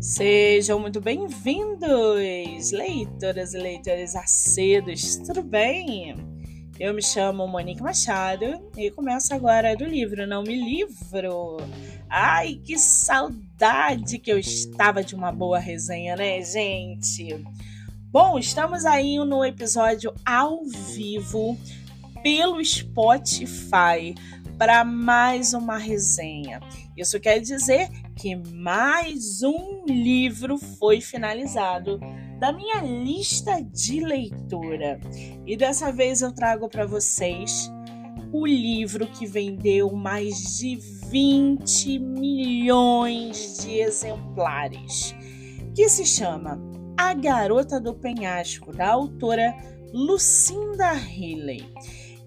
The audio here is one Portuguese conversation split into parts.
Sejam muito bem-vindos, leitoras e leitores acedos, tudo bem? Eu me chamo Monique Machado e começo agora do livro Não Me Livro. Ai, que saudade que eu estava de uma boa resenha, né, gente? Bom, estamos aí no episódio ao vivo pelo Spotify para mais uma resenha. Isso quer dizer que mais um livro foi finalizado da minha lista de leitura. E dessa vez eu trago para vocês o livro que vendeu mais de 20 milhões de exemplares, que se chama A Garota do Penhasco, da autora Lucinda Healy.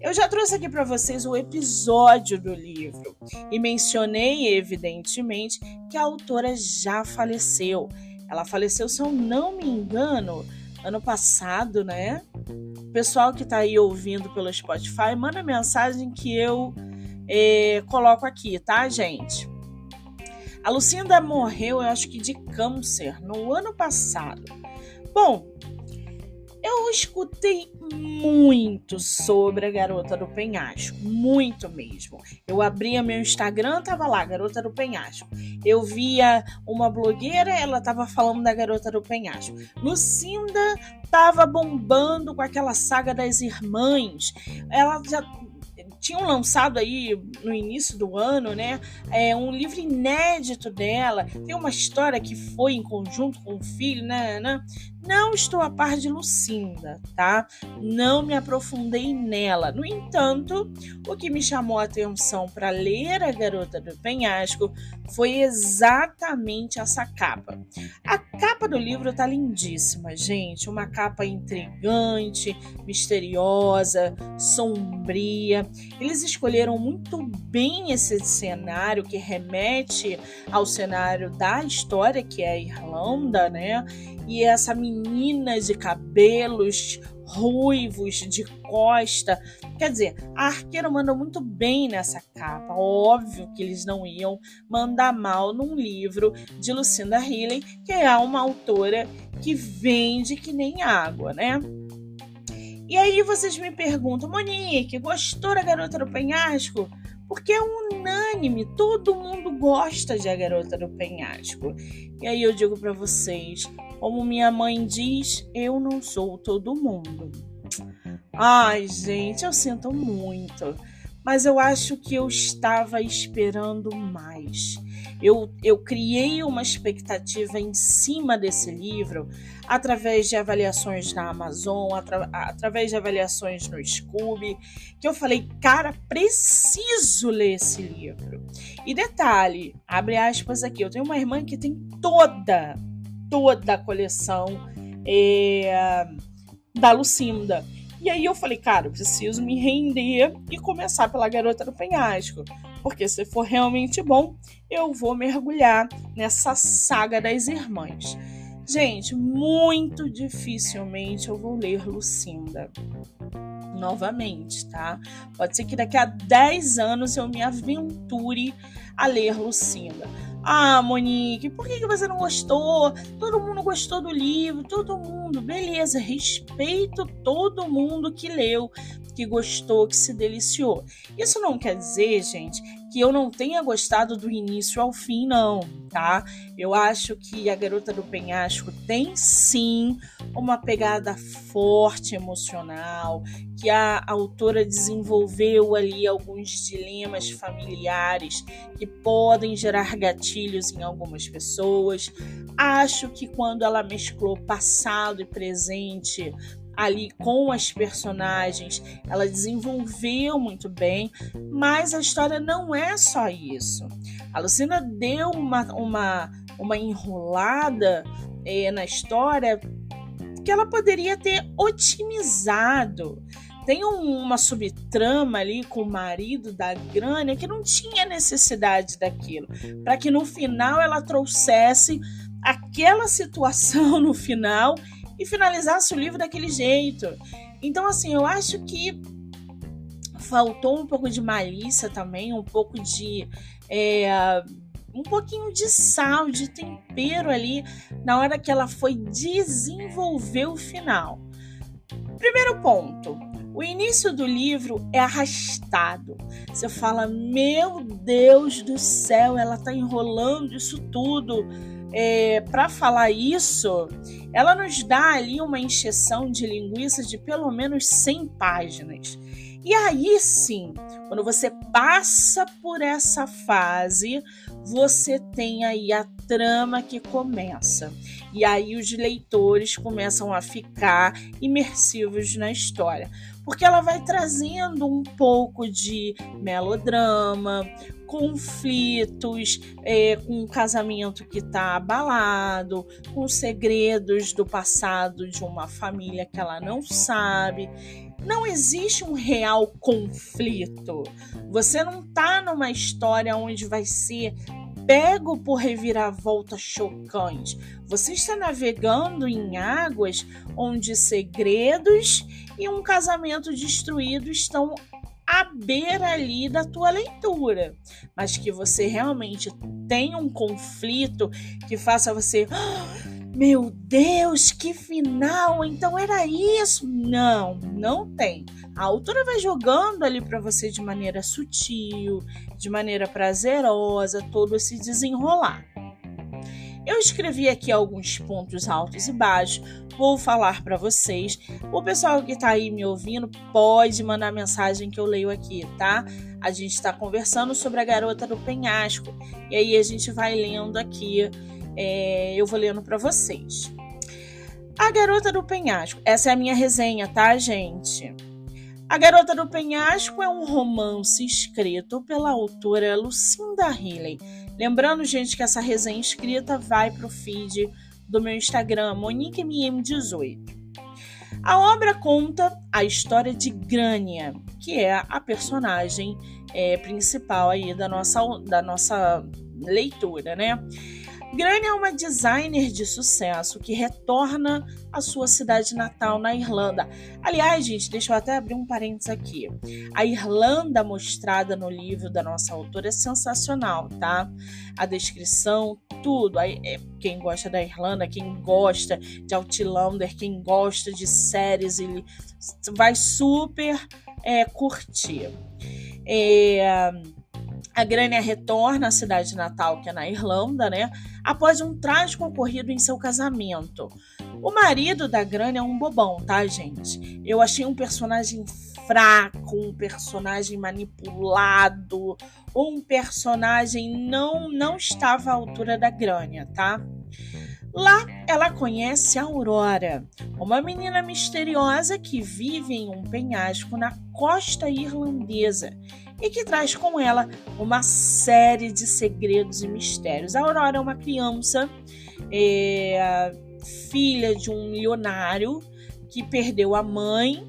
Eu já trouxe aqui para vocês o episódio do livro e mencionei, evidentemente, que a autora já faleceu. Ela faleceu, se eu não me engano, ano passado, né? O pessoal que está aí ouvindo pelo Spotify, manda mensagem que eu é, coloco aqui, tá, gente? A Lucinda morreu, eu acho que de câncer, no ano passado. Bom, eu escutei muito sobre a garota do penhasco, muito mesmo. Eu abria meu Instagram, tava lá, garota do penhasco. Eu via uma blogueira, ela tava falando da garota do penhasco. Lucinda tava bombando com aquela saga das irmãs. Ela já tinham lançado aí no início do ano, né? É, um livro inédito dela. Tem uma história que foi em conjunto com o filho, né? né? Não estou a par de Lucinda, tá? Não me aprofundei nela. No entanto, o que me chamou a atenção para ler A Garota do Penhasco foi exatamente essa capa. A capa do livro tá lindíssima, gente. Uma capa intrigante, misteriosa, sombria. Eles escolheram muito bem esse cenário que remete ao cenário da história, que é a Irlanda, né? E essa menina de cabelos ruivos, de costa. Quer dizer, a arqueira manda muito bem nessa capa. Óbvio que eles não iam mandar mal num livro de Lucinda Healy, que é uma autora que vende que nem água, né? E aí vocês me perguntam, Monique, gostou da Garota do Penhasco? Porque é unânime, todo mundo gosta de A Garota do Penhasco. E aí eu digo para vocês, como minha mãe diz, eu não sou todo mundo. Ai, gente, eu sinto muito, mas eu acho que eu estava esperando mais. Eu, eu criei uma expectativa em cima desse livro através de avaliações na Amazon, atra, através de avaliações no Scooby, que eu falei, cara, preciso ler esse livro. E detalhe, abre aspas aqui, eu tenho uma irmã que tem toda toda a coleção é, da Lucinda. E aí eu falei, cara, eu preciso me render e começar pela Garota do Penhasco. Porque se for realmente bom, eu vou mergulhar nessa saga das irmãs. Gente, muito dificilmente eu vou ler Lucinda novamente, tá? Pode ser que daqui a 10 anos eu me aventure a ler Lucinda. Ah, Monique, por que você não gostou? Todo mundo gostou do livro, todo mundo. Beleza, respeito todo mundo que leu, que gostou, que se deliciou. Isso não quer dizer, gente, que eu não tenha gostado do início ao fim, não, tá? Eu acho que a Garota do Penhasco tem sim uma pegada forte emocional, que a autora desenvolveu ali alguns dilemas familiares que podem gerar gatilhos em algumas pessoas. Acho que quando ela mesclou passado e presente, ali com as personagens, ela desenvolveu muito bem, mas a história não é só isso. A Lucina deu uma, uma, uma enrolada é, na história que ela poderia ter otimizado. Tem um, uma subtrama ali com o marido da Grânia que não tinha necessidade daquilo, para que no final ela trouxesse aquela situação no final e finalizasse o livro daquele jeito. Então, assim, eu acho que faltou um pouco de malícia também, um pouco de. É, um pouquinho de sal, de tempero ali na hora que ela foi desenvolver o final. Primeiro ponto, o início do livro é arrastado. Você fala, meu Deus do céu, ela está enrolando isso tudo. É, para falar isso, ela nos dá ali uma encheção de linguiça de pelo menos 100 páginas. E aí sim, quando você passa por essa fase, você tem aí a trama que começa. E aí os leitores começam a ficar imersivos na história, porque ela vai trazendo um pouco de melodrama, conflitos, é, com um casamento que está abalado, com segredos do passado de uma família que ela não sabe não existe um real conflito. Você não está numa história onde vai ser pego por reviravoltas chocantes. Você está navegando em águas onde segredos e um casamento destruído estão à beira ali da tua leitura, mas que você realmente tenha um conflito que faça você ah, meu Deus, que final! Então era isso? Não, não tem. A autora vai jogando ali para você de maneira sutil, de maneira prazerosa, todo esse desenrolar. Eu escrevi aqui alguns pontos altos e baixos, vou falar para vocês. O pessoal que está aí me ouvindo pode mandar mensagem que eu leio aqui, tá? A gente está conversando sobre a garota do penhasco e aí a gente vai lendo aqui é, eu vou lendo para vocês. A Garota do Penhasco. Essa é a minha resenha, tá, gente? A Garota do Penhasco é um romance escrito pela autora Lucinda Healy. Lembrando, gente, que essa resenha escrita vai pro feed do meu Instagram, MoniqueMM18. A obra conta a história de Grânia, que é a personagem é, principal aí da nossa, da nossa leitura, né? Granny é uma designer de sucesso que retorna à sua cidade natal na Irlanda. Aliás, gente, deixa eu até abrir um parênteses aqui. A Irlanda mostrada no livro da nossa autora é sensacional, tá? A descrição, tudo. É, quem gosta da Irlanda, quem gosta de Outlander, quem gosta de séries, ele vai super é, curtir. É a Grânia retorna à cidade natal, que é na Irlanda, né? Após um trágico ocorrido em seu casamento. O marido da Grânia é um bobão, tá, gente? Eu achei um personagem fraco, um personagem manipulado, um personagem não não estava à altura da Grânia, tá? Lá ela conhece a Aurora, uma menina misteriosa que vive em um penhasco na costa irlandesa e que traz com ela uma série de segredos e mistérios. A Aurora é uma criança, é, filha de um milionário que perdeu a mãe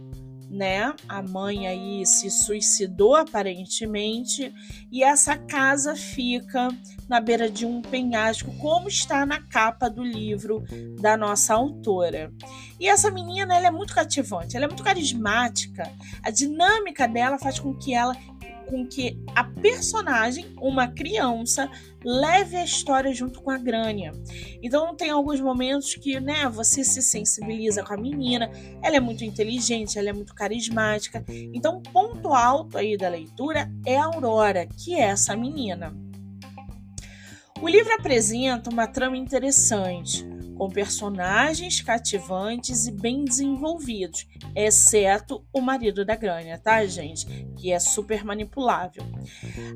né? A mãe aí se suicidou aparentemente e essa casa fica na beira de um penhasco, como está na capa do livro da nossa autora. E essa menina, ela é muito cativante, ela é muito carismática. A dinâmica dela faz com que ela com que a personagem, uma criança, leve a história junto com a Grânia. Então tem alguns momentos que, né, você se sensibiliza com a menina, ela é muito inteligente, ela é muito carismática. Então, ponto alto aí da leitura é a Aurora, que é essa menina. O livro apresenta uma trama interessante com personagens cativantes e bem desenvolvidos, exceto o marido da Grânia, tá, gente? Que é super manipulável.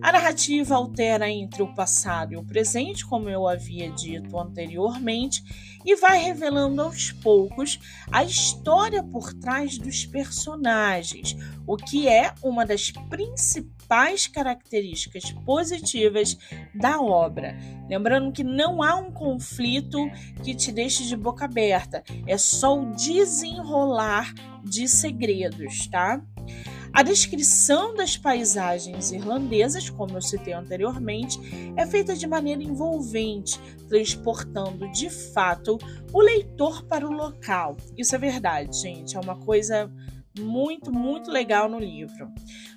A narrativa altera entre o passado e o presente, como eu havia dito anteriormente, e vai revelando aos poucos a história por trás dos personagens, o que é uma das principais características positivas da obra. Lembrando que não há um conflito que te deixe de boca aberta, é só o desenrolar de segredos, tá? A descrição das paisagens irlandesas, como eu citei anteriormente, é feita de maneira envolvente, transportando de fato o leitor para o local. Isso é verdade, gente, é uma coisa muito, muito legal no livro.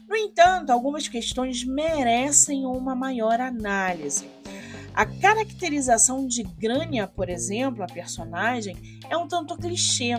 No entanto, algumas questões merecem uma maior análise. A caracterização de Grania, por exemplo, a personagem, é um tanto clichê.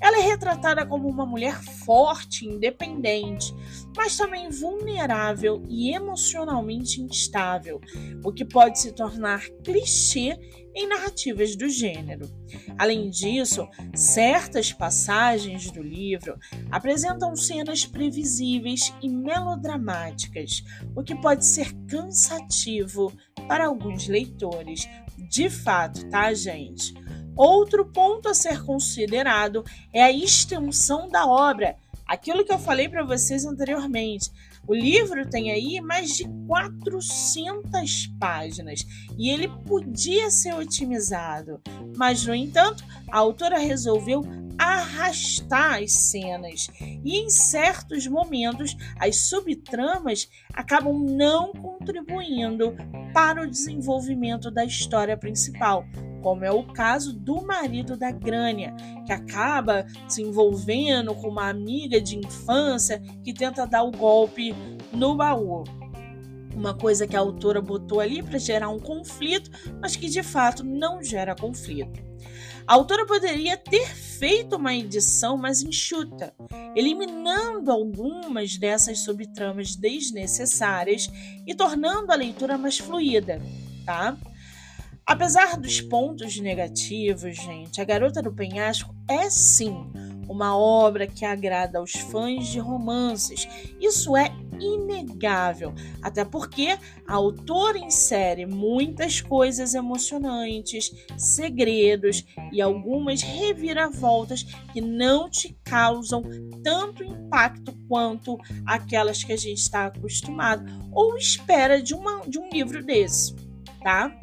Ela é retratada como uma mulher forte, independente, mas também vulnerável e emocionalmente instável, o que pode se tornar clichê em narrativas do gênero. Além disso, certas passagens do livro apresentam cenas previsíveis e melodramáticas, o que pode ser cansativo para alguns leitores. De fato, tá, gente? Outro ponto a ser considerado é a extensão da obra. Aquilo que eu falei para vocês anteriormente. O livro tem aí mais de 400 páginas e ele podia ser otimizado, mas no entanto, a autora resolveu arrastar as cenas e em certos momentos as subtramas acabam não contribuindo para o desenvolvimento da história principal, como é o caso do marido da Grânia, que acaba se envolvendo com uma amiga de infância que tenta dar o golpe no baú. Uma coisa que a autora botou ali para gerar um conflito, mas que de fato não gera conflito. A autora poderia ter feito uma edição mais enxuta, eliminando algumas dessas subtramas desnecessárias e tornando a leitura mais fluida, tá? Apesar dos pontos negativos, gente, A Garota do Penhasco é sim uma obra que agrada aos fãs de romances. Isso é inegável, até porque a autora insere muitas coisas emocionantes, segredos e algumas reviravoltas que não te causam tanto impacto quanto aquelas que a gente está acostumado ou espera de, uma, de um livro desse, tá?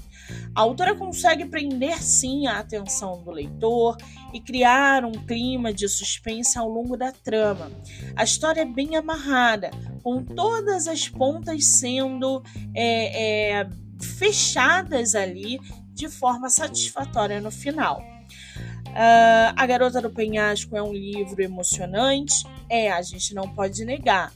A autora consegue prender sim a atenção do leitor e criar um clima de suspense ao longo da trama. A história é bem amarrada, com todas as pontas sendo é, é, fechadas ali de forma satisfatória no final. Uh, a Garota do Penhasco é um livro emocionante, é, a gente não pode negar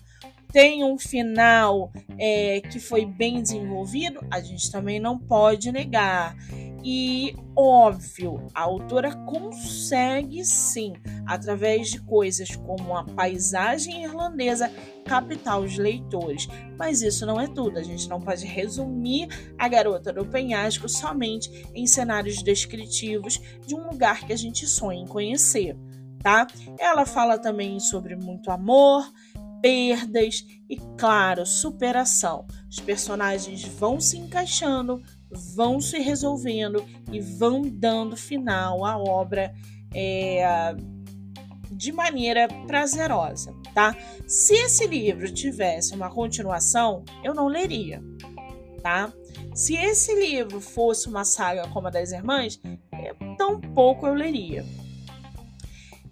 tem um final é, que foi bem desenvolvido, a gente também não pode negar. E óbvio, a autora consegue sim, através de coisas como a paisagem irlandesa, captar os leitores. Mas isso não é tudo, a gente não pode resumir a garota do penhasco somente em cenários descritivos de um lugar que a gente sonha em conhecer. Tá? Ela fala também sobre muito amor, perdas e, claro, superação. Os personagens vão se encaixando, vão se resolvendo e vão dando final à obra é, de maneira prazerosa, tá? Se esse livro tivesse uma continuação, eu não leria, tá? Se esse livro fosse uma saga como a das Irmãs, tão pouco eu leria.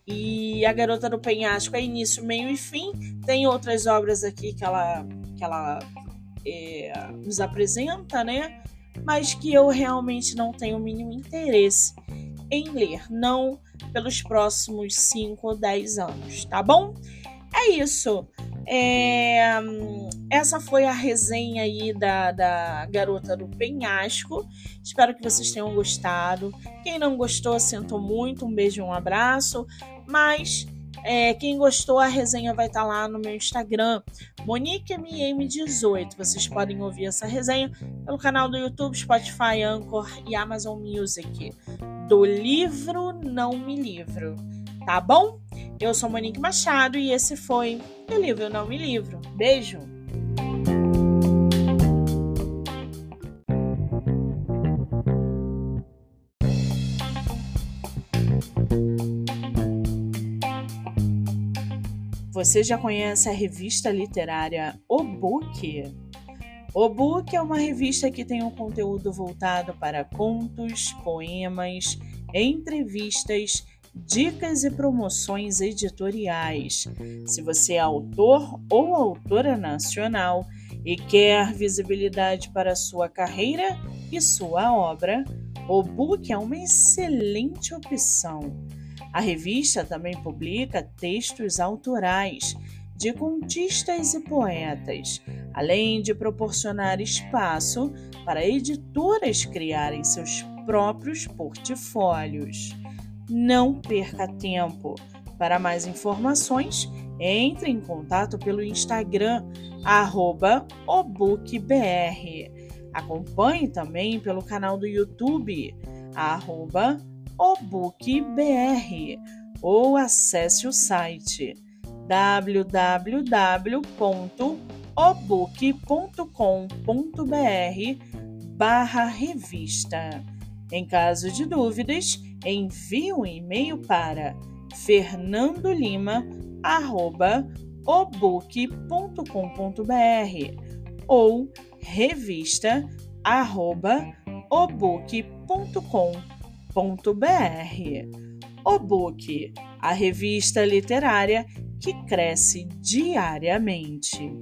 E A Garota do Penhasco é início, meio e fim. Tem outras obras aqui que ela, que ela é, nos apresenta, né? Mas que eu realmente não tenho o mínimo interesse em ler, não pelos próximos 5 ou 10 anos, tá bom? É isso. É, essa foi a resenha aí da, da Garota do Penhasco. Espero que vocês tenham gostado. Quem não gostou, sinto muito. Um beijo um abraço. Mas é, quem gostou, a resenha vai estar tá lá no meu Instagram, MoniqueMM18. Vocês podem ouvir essa resenha pelo canal do YouTube, Spotify, Anchor e Amazon Music. Do livro Não Me Livro. Tá bom? Eu sou Monique Machado e esse foi o livro Não Me Livro. Beijo! Você já conhece a revista literária O Book? O Book é uma revista que tem um conteúdo voltado para contos, poemas, entrevistas, dicas e promoções editoriais. Se você é autor ou autora nacional e quer visibilidade para sua carreira e sua obra, o Book é uma excelente opção. A revista também publica textos autorais de contistas e poetas, além de proporcionar espaço para editoras criarem seus próprios portfólios. Não perca tempo. Para mais informações, entre em contato pelo Instagram, obookbr. Acompanhe também pelo canal do YouTube, obookbr, ou acesse o site www.obook.com.br barra revista. Em caso de dúvidas, envie um e-mail para fernandolima@obook.com.br ou revista@obook.com.br. .br O Book, a revista literária que cresce diariamente.